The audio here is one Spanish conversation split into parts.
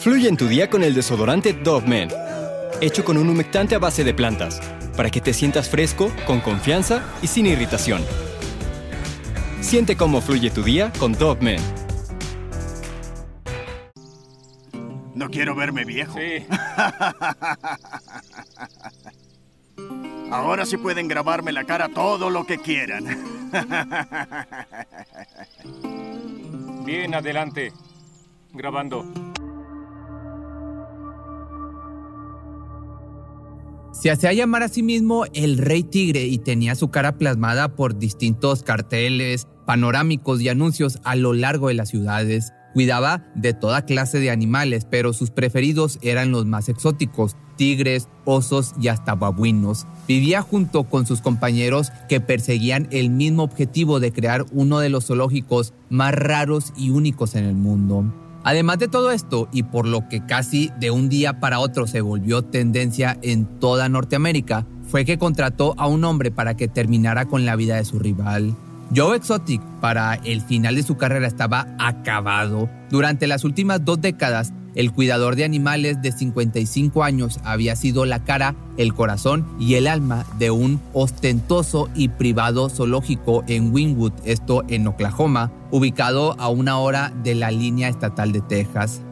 Fluye en tu día con el desodorante Dove Men, hecho con un humectante a base de plantas, para que te sientas fresco, con confianza y sin irritación. Siente cómo fluye tu día con Dove Men. No quiero verme viejo. Sí. Ahora sí pueden grabarme la cara todo lo que quieran. Bien, adelante. Grabando. Se hacía llamar a sí mismo el Rey Tigre y tenía su cara plasmada por distintos carteles, panorámicos y anuncios a lo largo de las ciudades. Cuidaba de toda clase de animales, pero sus preferidos eran los más exóticos, tigres, osos y hasta babuinos. Vivía junto con sus compañeros que perseguían el mismo objetivo de crear uno de los zoológicos más raros y únicos en el mundo. Además de todo esto, y por lo que casi de un día para otro se volvió tendencia en toda Norteamérica, fue que contrató a un hombre para que terminara con la vida de su rival. Joe Exotic para el final de su carrera estaba acabado. Durante las últimas dos décadas, el cuidador de animales de 55 años había sido la cara, el corazón y el alma de un ostentoso y privado zoológico en Wynwood, esto en Oklahoma, ubicado a una hora de la línea estatal de Texas.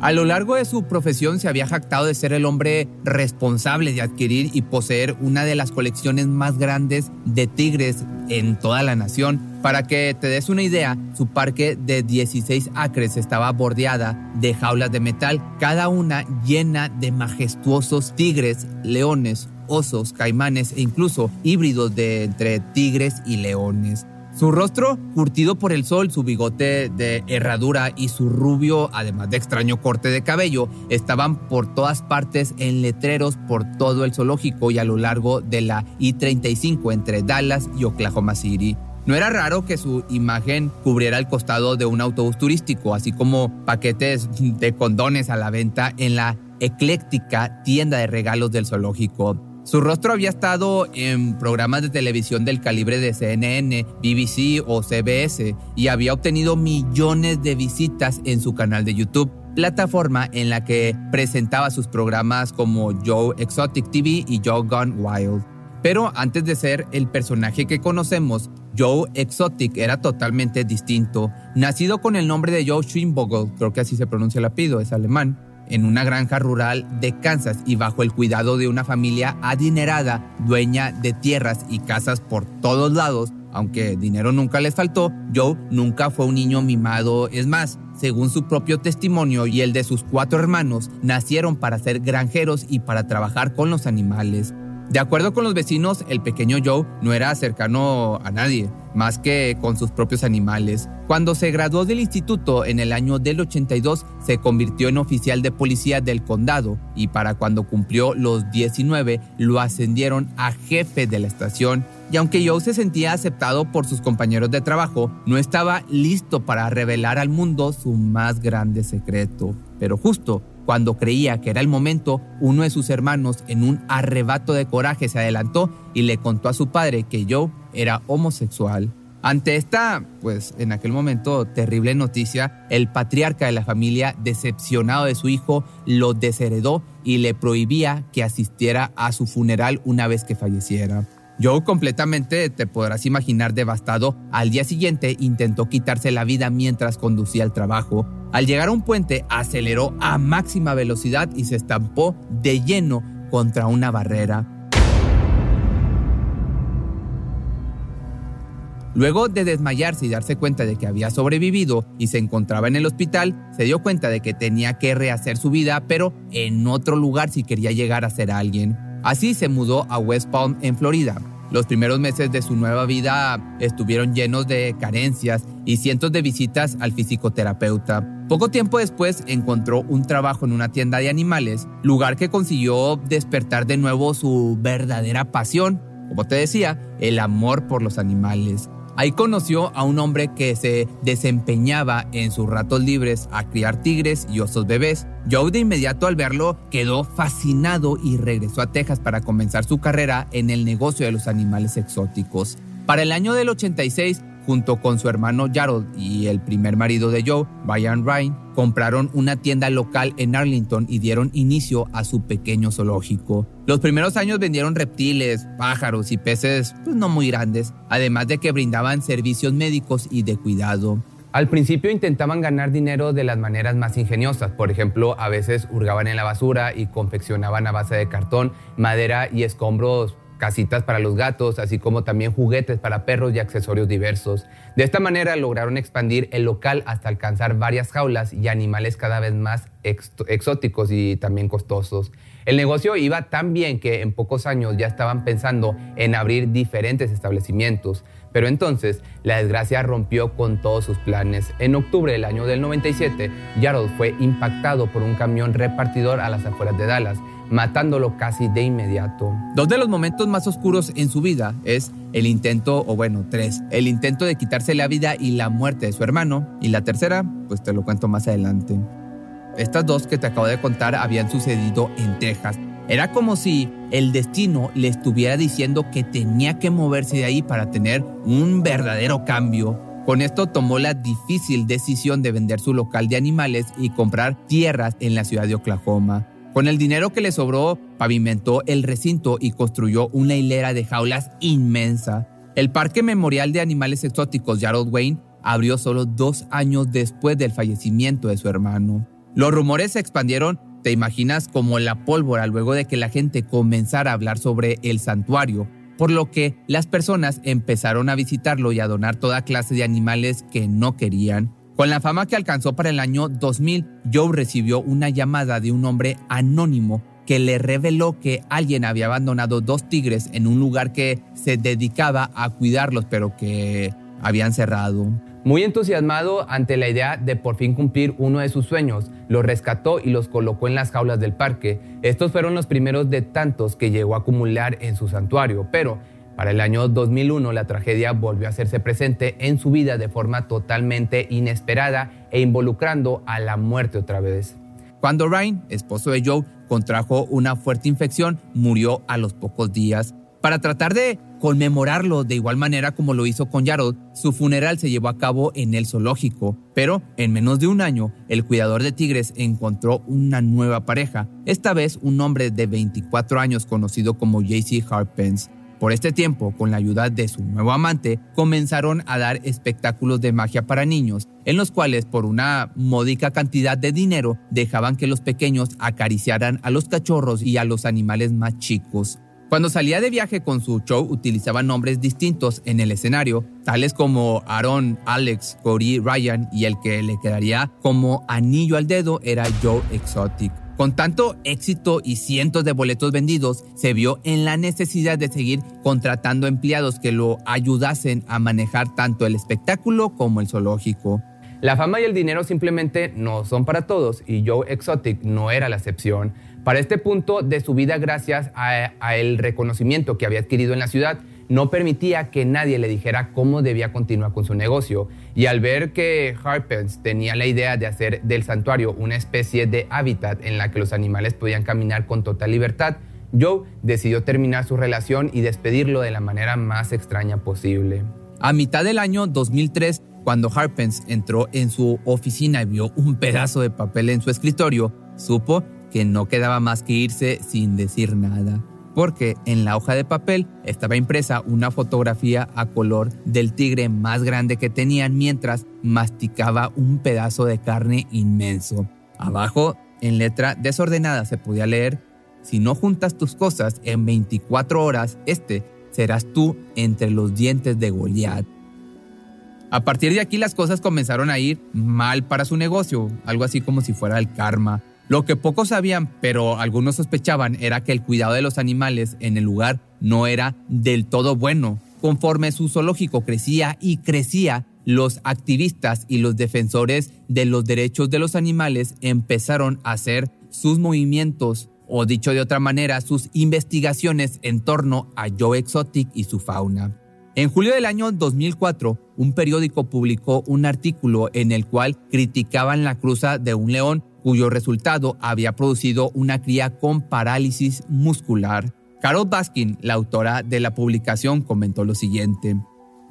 A lo largo de su profesión se había jactado de ser el hombre responsable de adquirir y poseer una de las colecciones más grandes de tigres en toda la nación. Para que te des una idea, su parque de 16 acres estaba bordeada de jaulas de metal, cada una llena de majestuosos tigres, leones, osos, caimanes e incluso híbridos de entre tigres y leones. Su rostro, curtido por el sol, su bigote de herradura y su rubio, además de extraño corte de cabello, estaban por todas partes en letreros por todo el zoológico y a lo largo de la I-35 entre Dallas y Oklahoma City. No era raro que su imagen cubriera el costado de un autobús turístico, así como paquetes de condones a la venta en la ecléctica tienda de regalos del zoológico. Su rostro había estado en programas de televisión del calibre de CNN, BBC o CBS y había obtenido millones de visitas en su canal de YouTube, plataforma en la que presentaba sus programas como Joe Exotic TV y Joe Gone Wild. Pero antes de ser el personaje que conocemos, Joe Exotic era totalmente distinto. Nacido con el nombre de Joe Schwinvogel, creo que así se pronuncia el apellido, es alemán, en una granja rural de Kansas y bajo el cuidado de una familia adinerada, dueña de tierras y casas por todos lados, aunque dinero nunca les faltó, Joe nunca fue un niño mimado. Es más, según su propio testimonio y el de sus cuatro hermanos, nacieron para ser granjeros y para trabajar con los animales. De acuerdo con los vecinos, el pequeño Joe no era cercano a nadie, más que con sus propios animales. Cuando se graduó del instituto en el año del 82, se convirtió en oficial de policía del condado y para cuando cumplió los 19 lo ascendieron a jefe de la estación. Y aunque Joe se sentía aceptado por sus compañeros de trabajo, no estaba listo para revelar al mundo su más grande secreto. Pero justo cuando creía que era el momento, uno de sus hermanos, en un arrebato de coraje, se adelantó y le contó a su padre que Joe era homosexual. Ante esta, pues en aquel momento, terrible noticia, el patriarca de la familia, decepcionado de su hijo, lo desheredó y le prohibía que asistiera a su funeral una vez que falleciera. Joe completamente, te podrás imaginar, devastado, al día siguiente intentó quitarse la vida mientras conducía al trabajo. Al llegar a un puente, aceleró a máxima velocidad y se estampó de lleno contra una barrera. Luego de desmayarse y darse cuenta de que había sobrevivido y se encontraba en el hospital, se dio cuenta de que tenía que rehacer su vida, pero en otro lugar si quería llegar a ser alguien. Así se mudó a West Palm, en Florida. Los primeros meses de su nueva vida estuvieron llenos de carencias y cientos de visitas al psicoterapeuta. Poco tiempo después encontró un trabajo en una tienda de animales, lugar que consiguió despertar de nuevo su verdadera pasión, como te decía, el amor por los animales. Ahí conoció a un hombre que se desempeñaba en sus ratos libres a criar tigres y osos bebés. Joe de inmediato al verlo quedó fascinado y regresó a Texas para comenzar su carrera en el negocio de los animales exóticos. Para el año del 86 junto con su hermano Jarrod y el primer marido de Joe, Brian Ryan, compraron una tienda local en Arlington y dieron inicio a su pequeño zoológico. Los primeros años vendieron reptiles, pájaros y peces pues, no muy grandes, además de que brindaban servicios médicos y de cuidado. Al principio intentaban ganar dinero de las maneras más ingeniosas, por ejemplo, a veces hurgaban en la basura y confeccionaban a base de cartón, madera y escombros casitas para los gatos, así como también juguetes para perros y accesorios diversos. De esta manera lograron expandir el local hasta alcanzar varias jaulas y animales cada vez más exóticos y también costosos. El negocio iba tan bien que en pocos años ya estaban pensando en abrir diferentes establecimientos. Pero entonces la desgracia rompió con todos sus planes. En octubre del año del 97, Jarrod fue impactado por un camión repartidor a las afueras de Dallas matándolo casi de inmediato. Dos de los momentos más oscuros en su vida es el intento, o bueno, tres, el intento de quitarse la vida y la muerte de su hermano, y la tercera, pues te lo cuento más adelante. Estas dos que te acabo de contar habían sucedido en Texas. Era como si el destino le estuviera diciendo que tenía que moverse de ahí para tener un verdadero cambio. Con esto tomó la difícil decisión de vender su local de animales y comprar tierras en la ciudad de Oklahoma. Con el dinero que le sobró, pavimentó el recinto y construyó una hilera de jaulas inmensa. El Parque Memorial de Animales Exóticos Gerald Wayne abrió solo dos años después del fallecimiento de su hermano. Los rumores se expandieron, te imaginas, como la pólvora luego de que la gente comenzara a hablar sobre el santuario, por lo que las personas empezaron a visitarlo y a donar toda clase de animales que no querían. Con la fama que alcanzó para el año 2000, Joe recibió una llamada de un hombre anónimo que le reveló que alguien había abandonado dos tigres en un lugar que se dedicaba a cuidarlos, pero que habían cerrado. Muy entusiasmado ante la idea de por fin cumplir uno de sus sueños, los rescató y los colocó en las jaulas del parque. Estos fueron los primeros de tantos que llegó a acumular en su santuario, pero para el año 2001 la tragedia volvió a hacerse presente en su vida de forma totalmente inesperada e involucrando a la muerte otra vez. Cuando Ryan, esposo de Joe, contrajo una fuerte infección, murió a los pocos días. Para tratar de conmemorarlo de igual manera como lo hizo con Jarod, su funeral se llevó a cabo en el zoológico, pero en menos de un año, el cuidador de tigres encontró una nueva pareja, esta vez un hombre de 24 años conocido como JC Harpens. Por este tiempo, con la ayuda de su nuevo amante, comenzaron a dar espectáculos de magia para niños, en los cuales por una módica cantidad de dinero dejaban que los pequeños acariciaran a los cachorros y a los animales más chicos. Cuando salía de viaje con su show utilizaba nombres distintos en el escenario, tales como Aaron, Alex, Corey, Ryan y el que le quedaría como anillo al dedo era Joe Exotic. Con tanto éxito y cientos de boletos vendidos, se vio en la necesidad de seguir contratando empleados que lo ayudasen a manejar tanto el espectáculo como el zoológico. La fama y el dinero simplemente no son para todos y Joe Exotic no era la excepción. Para este punto de su vida, gracias a, el reconocimiento que había adquirido en la ciudad, no permitía que nadie le dijera cómo debía continuar con su negocio. Y al ver que Harpens tenía la idea de hacer del santuario una especie de hábitat en la que los animales podían caminar con total libertad, Joe decidió terminar su relación y despedirlo de la manera más extraña posible. A mitad del año 2003, cuando Harpens entró en su oficina y vio un pedazo de papel en su escritorio, supo que no quedaba más que irse sin decir nada porque en la hoja de papel estaba impresa una fotografía a color del tigre más grande que tenían mientras masticaba un pedazo de carne inmenso. Abajo, en letra desordenada, se podía leer, si no juntas tus cosas en 24 horas, este serás tú entre los dientes de Goliat. A partir de aquí las cosas comenzaron a ir mal para su negocio, algo así como si fuera el karma. Lo que pocos sabían, pero algunos sospechaban, era que el cuidado de los animales en el lugar no era del todo bueno. Conforme su zoológico crecía y crecía, los activistas y los defensores de los derechos de los animales empezaron a hacer sus movimientos, o dicho de otra manera, sus investigaciones en torno a Joe Exotic y su fauna. En julio del año 2004, un periódico publicó un artículo en el cual criticaban la cruza de un león cuyo resultado había producido una cría con parálisis muscular. Carol Baskin, la autora de la publicación, comentó lo siguiente.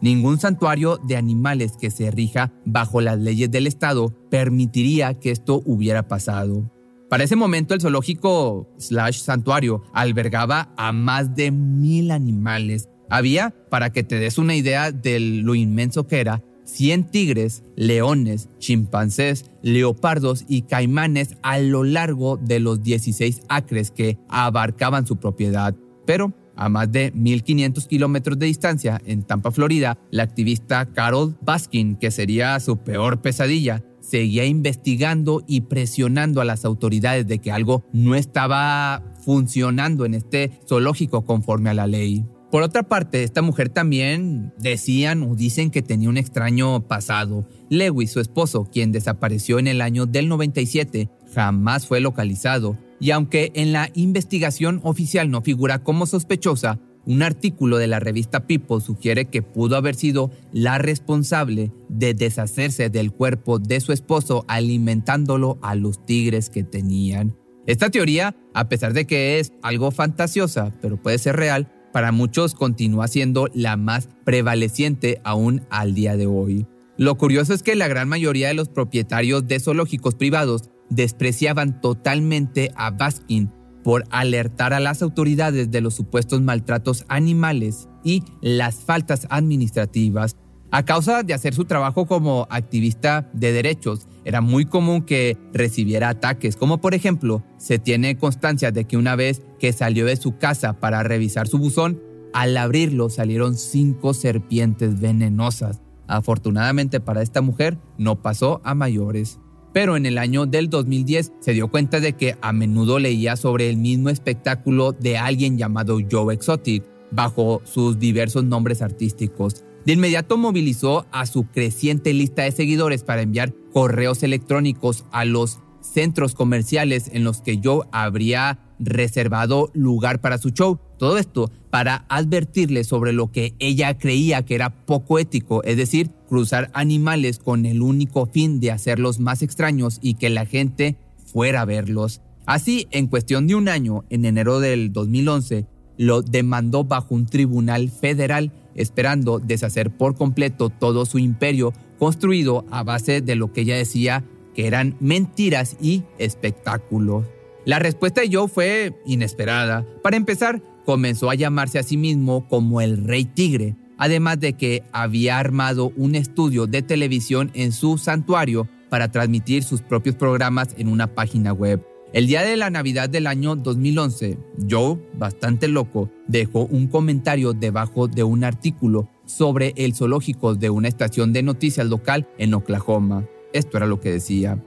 Ningún santuario de animales que se rija bajo las leyes del Estado permitiría que esto hubiera pasado. Para ese momento el zoológico slash santuario albergaba a más de mil animales. Había, para que te des una idea de lo inmenso que era, 100 tigres, leones, chimpancés, leopardos y caimanes a lo largo de los 16 acres que abarcaban su propiedad. Pero a más de 1.500 kilómetros de distancia, en Tampa, Florida, la activista Carol Baskin, que sería su peor pesadilla, seguía investigando y presionando a las autoridades de que algo no estaba funcionando en este zoológico conforme a la ley. Por otra parte, esta mujer también decían o dicen que tenía un extraño pasado. Lewis, su esposo, quien desapareció en el año del 97, jamás fue localizado y aunque en la investigación oficial no figura como sospechosa, un artículo de la revista People sugiere que pudo haber sido la responsable de deshacerse del cuerpo de su esposo alimentándolo a los tigres que tenían. Esta teoría, a pesar de que es algo fantasiosa, pero puede ser real, para muchos continúa siendo la más prevaleciente aún al día de hoy. Lo curioso es que la gran mayoría de los propietarios de zoológicos privados despreciaban totalmente a Baskin por alertar a las autoridades de los supuestos maltratos animales y las faltas administrativas. A causa de hacer su trabajo como activista de derechos, era muy común que recibiera ataques, como por ejemplo, se tiene constancia de que una vez que salió de su casa para revisar su buzón, al abrirlo salieron cinco serpientes venenosas. Afortunadamente para esta mujer no pasó a mayores pero en el año del 2010 se dio cuenta de que a menudo leía sobre el mismo espectáculo de alguien llamado Joe Exotic, bajo sus diversos nombres artísticos. De inmediato movilizó a su creciente lista de seguidores para enviar correos electrónicos a los centros comerciales en los que Joe habría reservado lugar para su show. Todo esto para advertirle sobre lo que ella creía que era poco ético, es decir, cruzar animales con el único fin de hacerlos más extraños y que la gente fuera a verlos. Así, en cuestión de un año, en enero del 2011, lo demandó bajo un tribunal federal, esperando deshacer por completo todo su imperio construido a base de lo que ella decía que eran mentiras y espectáculos. La respuesta de Joe fue inesperada. Para empezar, comenzó a llamarse a sí mismo como el Rey Tigre, además de que había armado un estudio de televisión en su santuario para transmitir sus propios programas en una página web. El día de la Navidad del año 2011, Joe, bastante loco, dejó un comentario debajo de un artículo sobre el zoológico de una estación de noticias local en Oklahoma. Esto era lo que decía.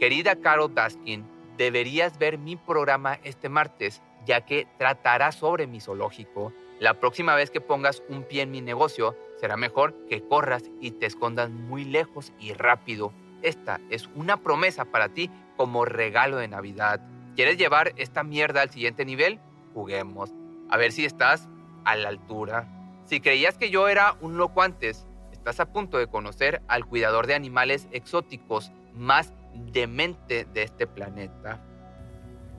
Querida Carol Baskin, deberías ver mi programa este martes, ya que tratará sobre mi zoológico. La próxima vez que pongas un pie en mi negocio, será mejor que corras y te escondas muy lejos y rápido. Esta es una promesa para ti como regalo de Navidad. ¿Quieres llevar esta mierda al siguiente nivel? Juguemos. A ver si estás a la altura. Si creías que yo era un loco antes, estás a punto de conocer al cuidador de animales exóticos más demente de este planeta.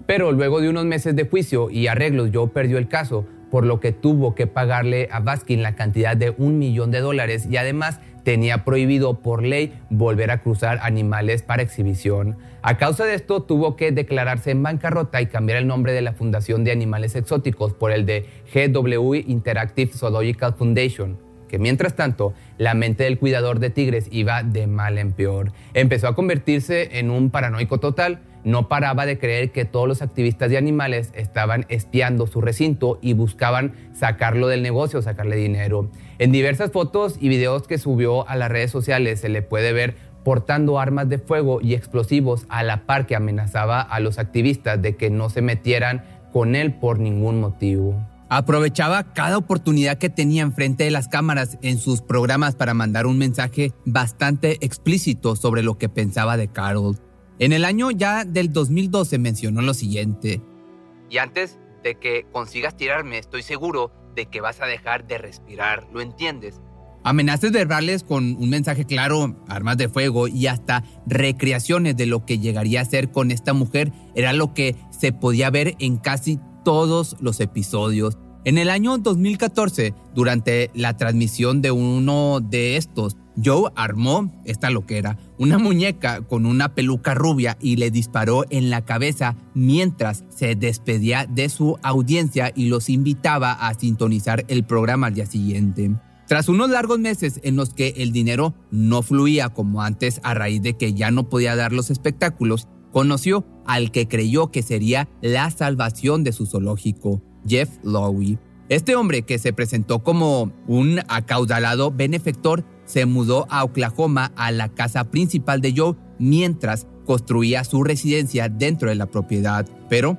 Pero luego de unos meses de juicio y arreglos, Joe perdió el caso, por lo que tuvo que pagarle a Baskin la cantidad de un millón de dólares y además tenía prohibido por ley volver a cruzar animales para exhibición. A causa de esto tuvo que declararse en bancarrota y cambiar el nombre de la Fundación de Animales Exóticos por el de GW Interactive Zoological Foundation que mientras tanto la mente del cuidador de tigres iba de mal en peor. Empezó a convertirse en un paranoico total, no paraba de creer que todos los activistas de animales estaban espiando su recinto y buscaban sacarlo del negocio, sacarle dinero. En diversas fotos y videos que subió a las redes sociales se le puede ver portando armas de fuego y explosivos a la par que amenazaba a los activistas de que no se metieran con él por ningún motivo. Aprovechaba cada oportunidad que tenía enfrente de las cámaras en sus programas para mandar un mensaje bastante explícito sobre lo que pensaba de Carol. En el año ya del 2012 mencionó lo siguiente. Y antes de que consigas tirarme, estoy seguro de que vas a dejar de respirar, ¿lo entiendes? Amenazas verbales con un mensaje claro, armas de fuego y hasta recreaciones de lo que llegaría a ser con esta mujer era lo que se podía ver en casi todos los episodios. En el año 2014, durante la transmisión de uno de estos, Joe armó esta loquera, una muñeca con una peluca rubia y le disparó en la cabeza mientras se despedía de su audiencia y los invitaba a sintonizar el programa al día siguiente. Tras unos largos meses en los que el dinero no fluía como antes a raíz de que ya no podía dar los espectáculos, conoció al que creyó que sería la salvación de su zoológico, Jeff Lowe. Este hombre que se presentó como un acaudalado benefactor se mudó a Oklahoma a la casa principal de Joe mientras construía su residencia dentro de la propiedad. Pero,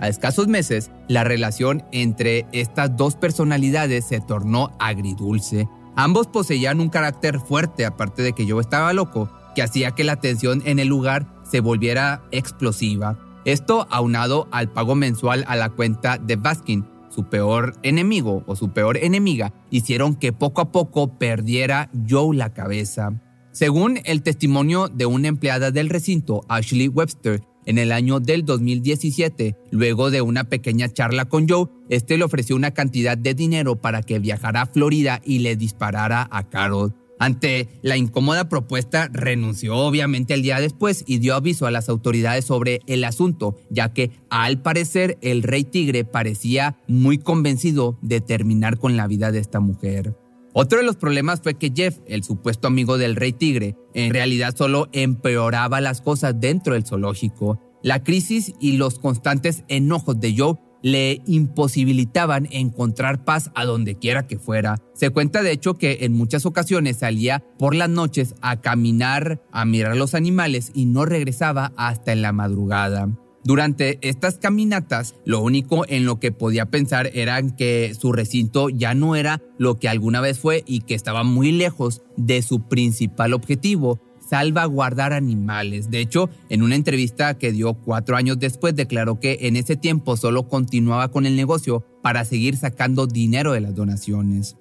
a escasos meses, la relación entre estas dos personalidades se tornó agridulce. Ambos poseían un carácter fuerte, aparte de que Joe estaba loco, que hacía que la tensión en el lugar se volviera explosiva. Esto aunado al pago mensual a la cuenta de Baskin, su peor enemigo o su peor enemiga, hicieron que poco a poco perdiera Joe la cabeza. Según el testimonio de una empleada del recinto, Ashley Webster, en el año del 2017, luego de una pequeña charla con Joe, este le ofreció una cantidad de dinero para que viajara a Florida y le disparara a Carol. Ante la incómoda propuesta, renunció obviamente el día después y dio aviso a las autoridades sobre el asunto, ya que al parecer el rey tigre parecía muy convencido de terminar con la vida de esta mujer. Otro de los problemas fue que Jeff, el supuesto amigo del rey tigre, en realidad solo empeoraba las cosas dentro del zoológico. La crisis y los constantes enojos de Joe le imposibilitaban encontrar paz a donde quiera que fuera. Se cuenta de hecho que en muchas ocasiones salía por las noches a caminar, a mirar los animales y no regresaba hasta en la madrugada. Durante estas caminatas, lo único en lo que podía pensar era que su recinto ya no era lo que alguna vez fue y que estaba muy lejos de su principal objetivo, salvaguardar animales. De hecho, en una entrevista que dio cuatro años después, declaró que en ese tiempo solo continuaba con el negocio para seguir sacando dinero de las donaciones.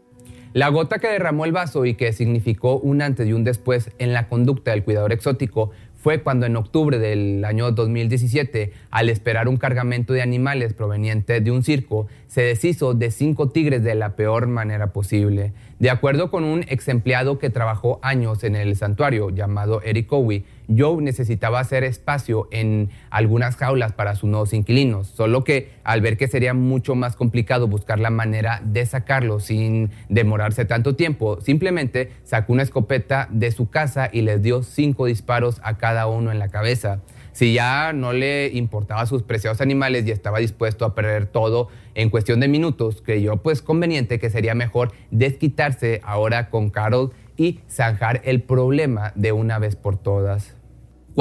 La gota que derramó el vaso y que significó un antes y un después en la conducta del cuidador exótico fue cuando en octubre del año 2017, al esperar un cargamento de animales proveniente de un circo, se deshizo de cinco tigres de la peor manera posible. De acuerdo con un ex empleado que trabajó años en el santuario llamado Eric Cowie, Joe necesitaba hacer espacio en algunas jaulas para sus nuevos inquilinos, solo que al ver que sería mucho más complicado buscar la manera de sacarlo sin demorarse tanto tiempo, simplemente sacó una escopeta de su casa y les dio cinco disparos a cada uno en la cabeza. Si ya no le importaba sus preciados animales y estaba dispuesto a perder todo en cuestión de minutos, creyó pues conveniente que sería mejor desquitarse ahora con Carol y zanjar el problema de una vez por todas.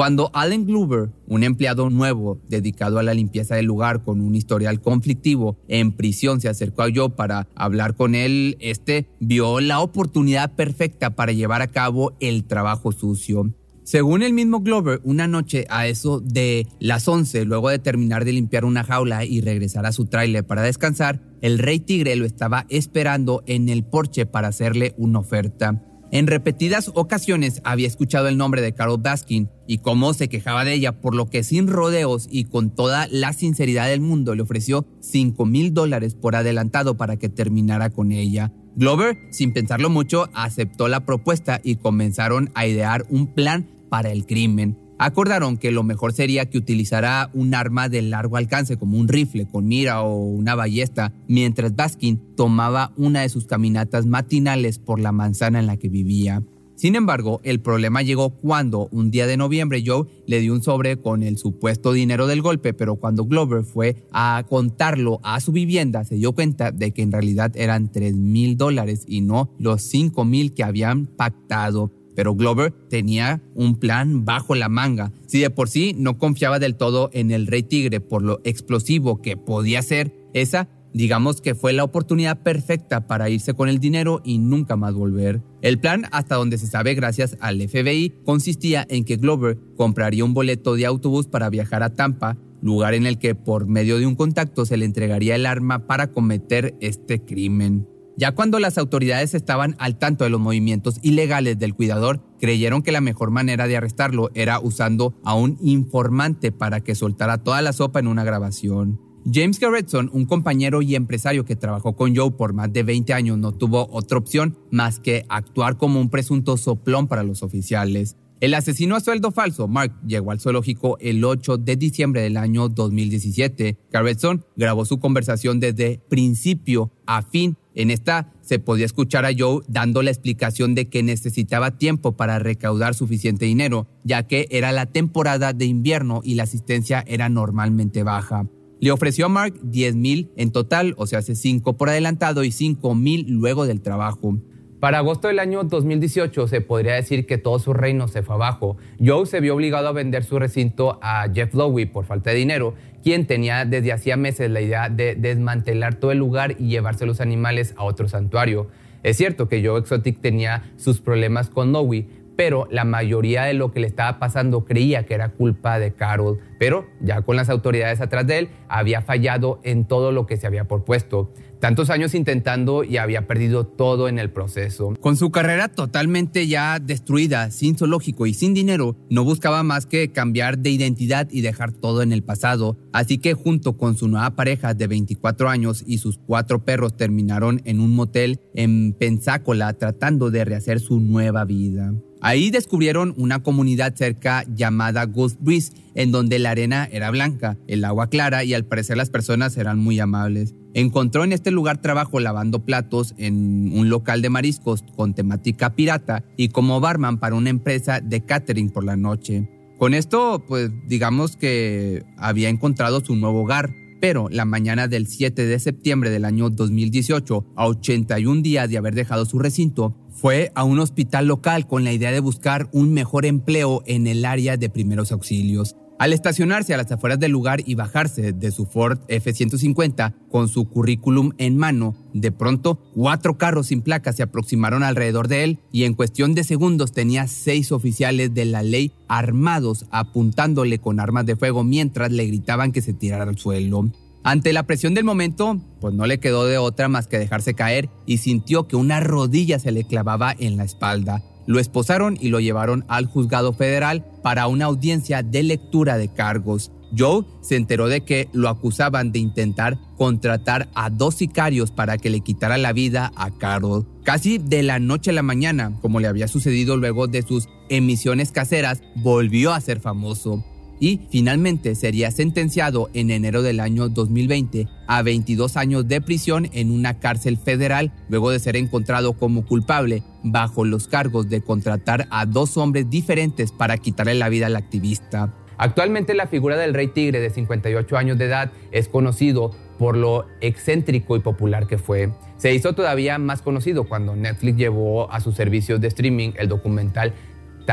Cuando Allen Glover, un empleado nuevo dedicado a la limpieza del lugar con un historial conflictivo en prisión, se acercó a Joe para hablar con él, este vio la oportunidad perfecta para llevar a cabo el trabajo sucio. Según el mismo Glover, una noche a eso de las 11, luego de terminar de limpiar una jaula y regresar a su tráiler para descansar, el rey tigre lo estaba esperando en el porche para hacerle una oferta. En repetidas ocasiones había escuchado el nombre de Carol Baskin y cómo se quejaba de ella, por lo que sin rodeos y con toda la sinceridad del mundo le ofreció 5 mil dólares por adelantado para que terminara con ella. Glover, sin pensarlo mucho, aceptó la propuesta y comenzaron a idear un plan para el crimen. Acordaron que lo mejor sería que utilizara un arma de largo alcance como un rifle con mira o una ballesta, mientras Baskin tomaba una de sus caminatas matinales por la manzana en la que vivía. Sin embargo, el problema llegó cuando un día de noviembre Joe le dio un sobre con el supuesto dinero del golpe, pero cuando Glover fue a contarlo a su vivienda se dio cuenta de que en realidad eran 3 mil dólares y no los 5 mil que habían pactado. Pero Glover tenía un plan bajo la manga. Si de por sí no confiaba del todo en el Rey Tigre por lo explosivo que podía ser, esa Digamos que fue la oportunidad perfecta para irse con el dinero y nunca más volver. El plan, hasta donde se sabe gracias al FBI, consistía en que Glover compraría un boleto de autobús para viajar a Tampa, lugar en el que por medio de un contacto se le entregaría el arma para cometer este crimen. Ya cuando las autoridades estaban al tanto de los movimientos ilegales del cuidador, creyeron que la mejor manera de arrestarlo era usando a un informante para que soltara toda la sopa en una grabación. James Garretson, un compañero y empresario que trabajó con Joe por más de 20 años, no tuvo otra opción más que actuar como un presunto soplón para los oficiales. El asesino a sueldo falso, Mark, llegó al zoológico el 8 de diciembre del año 2017. Garretson grabó su conversación desde principio a fin. En esta se podía escuchar a Joe dando la explicación de que necesitaba tiempo para recaudar suficiente dinero, ya que era la temporada de invierno y la asistencia era normalmente baja. Le ofreció a Mark 10 mil en total, o sea, hace 5 por adelantado y 5 mil luego del trabajo. Para agosto del año 2018 se podría decir que todo su reino se fue abajo. Joe se vio obligado a vender su recinto a Jeff Lowe por falta de dinero, quien tenía desde hacía meses la idea de desmantelar todo el lugar y llevarse los animales a otro santuario. Es cierto que Joe Exotic tenía sus problemas con Lowe, pero la mayoría de lo que le estaba pasando creía que era culpa de Carol, pero ya con las autoridades atrás de él había fallado en todo lo que se había propuesto. Tantos años intentando y había perdido todo en el proceso. Con su carrera totalmente ya destruida, sin zoológico y sin dinero, no buscaba más que cambiar de identidad y dejar todo en el pasado. Así que junto con su nueva pareja de 24 años y sus cuatro perros terminaron en un motel en Pensácola tratando de rehacer su nueva vida. Ahí descubrieron una comunidad cerca llamada Ghost Breeze, en donde la arena era blanca, el agua clara y al parecer las personas eran muy amables. Encontró en este lugar trabajo lavando platos en un local de mariscos con temática pirata y como barman para una empresa de catering por la noche. Con esto, pues digamos que había encontrado su nuevo hogar, pero la mañana del 7 de septiembre del año 2018, a 81 días de haber dejado su recinto, fue a un hospital local con la idea de buscar un mejor empleo en el área de primeros auxilios. Al estacionarse a las afueras del lugar y bajarse de su Ford F-150 con su currículum en mano, de pronto cuatro carros sin placas se aproximaron alrededor de él y en cuestión de segundos tenía seis oficiales de la ley armados apuntándole con armas de fuego mientras le gritaban que se tirara al suelo. Ante la presión del momento, pues no le quedó de otra más que dejarse caer y sintió que una rodilla se le clavaba en la espalda. Lo esposaron y lo llevaron al juzgado federal para una audiencia de lectura de cargos. Joe se enteró de que lo acusaban de intentar contratar a dos sicarios para que le quitara la vida a Carol. Casi de la noche a la mañana, como le había sucedido luego de sus emisiones caseras, volvió a ser famoso y finalmente sería sentenciado en enero del año 2020 a 22 años de prisión en una cárcel federal luego de ser encontrado como culpable bajo los cargos de contratar a dos hombres diferentes para quitarle la vida al activista. Actualmente la figura del rey tigre de 58 años de edad es conocido por lo excéntrico y popular que fue. Se hizo todavía más conocido cuando Netflix llevó a sus servicios de streaming el documental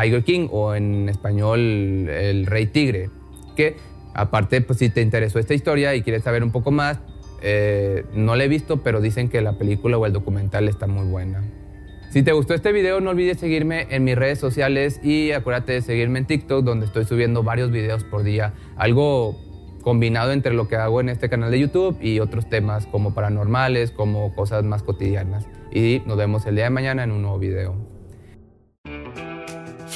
Tiger King o en español El Rey Tigre, que aparte, pues si te interesó esta historia y quieres saber un poco más, eh, no la he visto, pero dicen que la película o el documental está muy buena. Si te gustó este video, no olvides seguirme en mis redes sociales y acuérdate de seguirme en TikTok, donde estoy subiendo varios videos por día. Algo combinado entre lo que hago en este canal de YouTube y otros temas como paranormales, como cosas más cotidianas. Y nos vemos el día de mañana en un nuevo video.